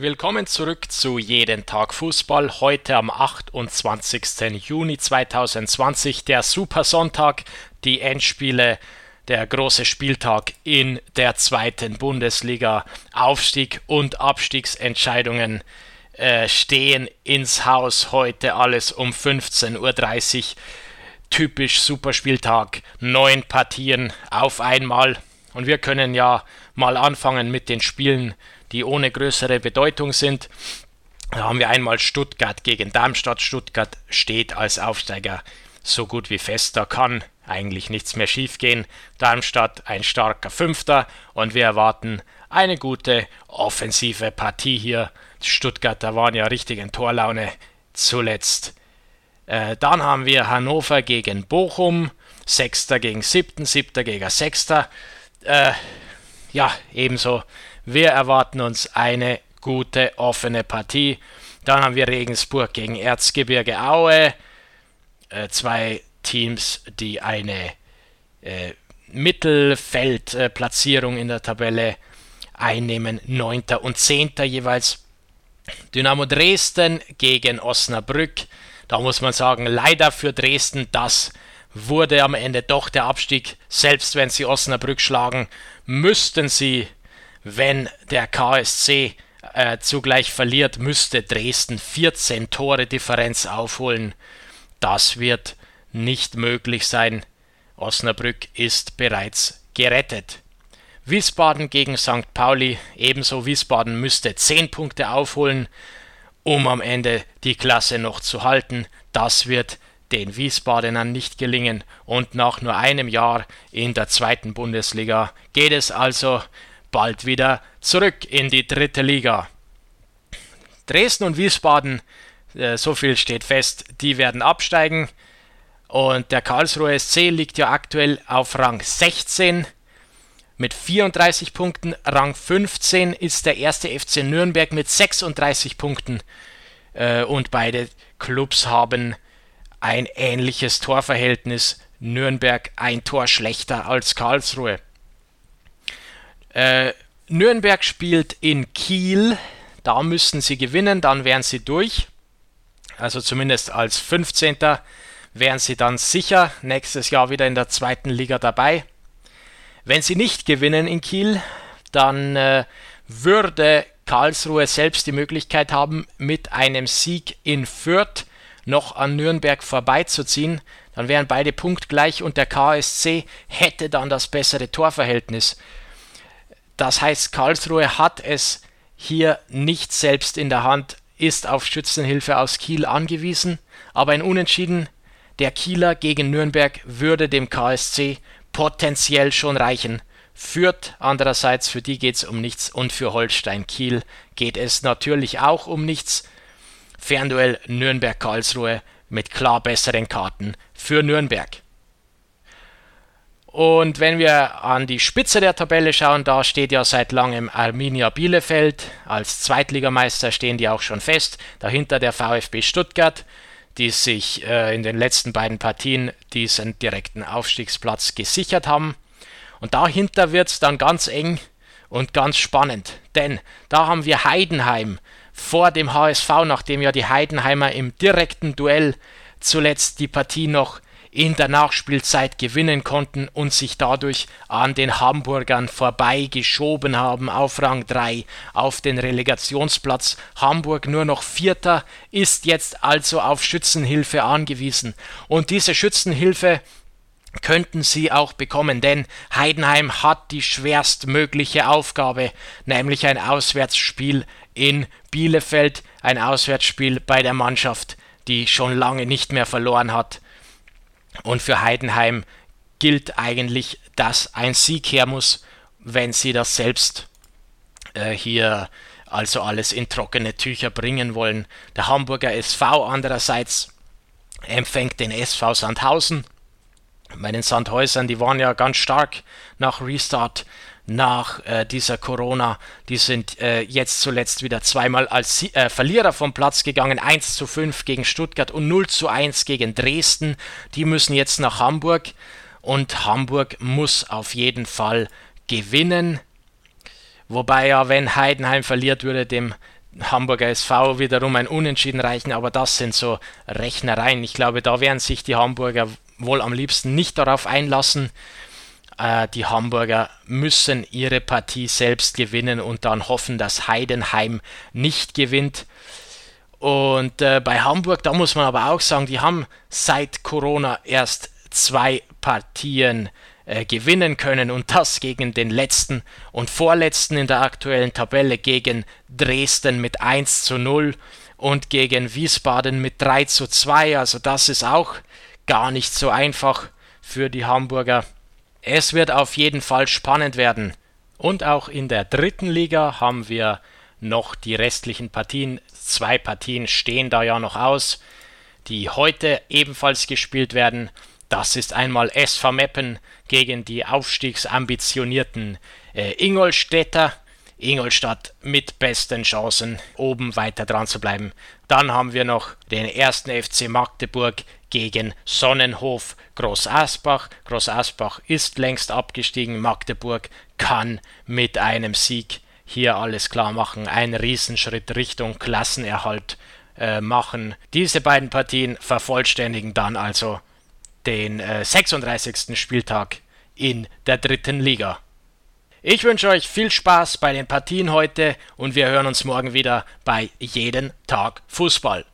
Willkommen zurück zu Jeden Tag Fußball. Heute am 28. Juni 2020, der Super Sonntag, die Endspiele, der große Spieltag in der zweiten Bundesliga. Aufstieg und Abstiegsentscheidungen äh, stehen ins Haus. Heute alles um 15.30 Uhr. Typisch Superspieltag. Neun Partien auf einmal. Und wir können ja mal anfangen mit den Spielen die ohne größere Bedeutung sind. Da haben wir einmal Stuttgart gegen Darmstadt. Stuttgart steht als Aufsteiger so gut wie fest. Da kann eigentlich nichts mehr schiefgehen. Darmstadt ein starker Fünfter und wir erwarten eine gute offensive Partie hier. Stuttgart, da waren ja richtig in Torlaune zuletzt. Äh, dann haben wir Hannover gegen Bochum, Sechster gegen Siebten, Siebter gegen Sechster. Äh, ja, ebenso wir erwarten uns eine gute offene Partie. Dann haben wir Regensburg gegen Erzgebirge Aue. Äh, zwei Teams, die eine äh, Mittelfeldplatzierung in der Tabelle einnehmen. 9. und 10. jeweils. Dynamo Dresden gegen Osnabrück. Da muss man sagen, leider für Dresden, das wurde am Ende doch der Abstieg. Selbst wenn sie Osnabrück schlagen, müssten sie wenn der KSC äh, zugleich verliert, müsste Dresden 14 Tore Differenz aufholen. Das wird nicht möglich sein. Osnabrück ist bereits gerettet. Wiesbaden gegen St. Pauli, ebenso Wiesbaden müsste 10 Punkte aufholen, um am Ende die Klasse noch zu halten. Das wird den Wiesbadenern nicht gelingen und nach nur einem Jahr in der zweiten Bundesliga geht es also bald wieder zurück in die dritte Liga. Dresden und Wiesbaden, äh, so viel steht fest, die werden absteigen. Und der Karlsruhe SC liegt ja aktuell auf Rang 16 mit 34 Punkten. Rang 15 ist der erste FC Nürnberg mit 36 Punkten. Äh, und beide Clubs haben ein ähnliches Torverhältnis. Nürnberg ein Tor schlechter als Karlsruhe. Äh, Nürnberg spielt in Kiel. Da müssten sie gewinnen, dann wären sie durch. Also zumindest als 15. wären sie dann sicher nächstes Jahr wieder in der zweiten Liga dabei. Wenn sie nicht gewinnen in Kiel, dann äh, würde Karlsruhe selbst die Möglichkeit haben, mit einem Sieg in Fürth noch an Nürnberg vorbeizuziehen. Dann wären beide punktgleich und der KSC hätte dann das bessere Torverhältnis. Das heißt, Karlsruhe hat es hier nicht selbst in der Hand, ist auf Schützenhilfe aus Kiel angewiesen, aber ein Unentschieden der Kieler gegen Nürnberg würde dem KSC potenziell schon reichen. Führt andererseits, für die geht es um nichts und für Holstein Kiel geht es natürlich auch um nichts. Fernduell Nürnberg-Karlsruhe mit klar besseren Karten für Nürnberg. Und wenn wir an die Spitze der Tabelle schauen, da steht ja seit langem Arminia Bielefeld. Als Zweitligameister stehen die auch schon fest. Dahinter der VfB Stuttgart, die sich äh, in den letzten beiden Partien diesen direkten Aufstiegsplatz gesichert haben. Und dahinter wird es dann ganz eng und ganz spannend. Denn da haben wir Heidenheim vor dem HSV, nachdem ja die Heidenheimer im direkten Duell zuletzt die Partie noch in der Nachspielzeit gewinnen konnten und sich dadurch an den Hamburgern vorbeigeschoben haben auf Rang 3 auf den Relegationsplatz. Hamburg nur noch Vierter ist jetzt also auf Schützenhilfe angewiesen. Und diese Schützenhilfe könnten sie auch bekommen, denn Heidenheim hat die schwerstmögliche Aufgabe, nämlich ein Auswärtsspiel in Bielefeld, ein Auswärtsspiel bei der Mannschaft, die schon lange nicht mehr verloren hat. Und für Heidenheim gilt eigentlich, dass ein Sieg her muss, wenn sie das selbst äh, hier also alles in trockene Tücher bringen wollen. Der Hamburger SV andererseits empfängt den SV Sandhausen. Bei den Sandhäusern, die waren ja ganz stark nach Restart nach äh, dieser Corona. Die sind äh, jetzt zuletzt wieder zweimal als äh, Verlierer vom Platz gegangen. 1 zu 5 gegen Stuttgart und 0 zu 1 gegen Dresden. Die müssen jetzt nach Hamburg und Hamburg muss auf jeden Fall gewinnen. Wobei ja, wenn Heidenheim verliert, würde dem Hamburger SV wiederum ein Unentschieden reichen, aber das sind so Rechnereien. Ich glaube, da werden sich die Hamburger wohl am liebsten nicht darauf einlassen. Äh, die Hamburger müssen ihre Partie selbst gewinnen und dann hoffen, dass Heidenheim nicht gewinnt. Und äh, bei Hamburg, da muss man aber auch sagen, die haben seit Corona erst zwei Partien äh, gewinnen können und das gegen den letzten und vorletzten in der aktuellen Tabelle gegen Dresden mit 1 zu 0 und gegen Wiesbaden mit 3 zu 2. Also das ist auch gar nicht so einfach für die Hamburger. Es wird auf jeden Fall spannend werden. Und auch in der dritten Liga haben wir noch die restlichen Partien. Zwei Partien stehen da ja noch aus, die heute ebenfalls gespielt werden. Das ist einmal SV Meppen gegen die aufstiegsambitionierten äh, Ingolstädter. Ingolstadt mit besten Chancen, oben weiter dran zu bleiben. Dann haben wir noch den ersten FC Magdeburg gegen Sonnenhof Groß Asbach. Groß Asbach ist längst abgestiegen. Magdeburg kann mit einem Sieg hier alles klar machen. Ein Riesenschritt Richtung Klassenerhalt äh, machen. Diese beiden Partien vervollständigen dann also den äh, 36. Spieltag in der dritten Liga. Ich wünsche euch viel Spaß bei den Partien heute und wir hören uns morgen wieder bei Jeden Tag Fußball.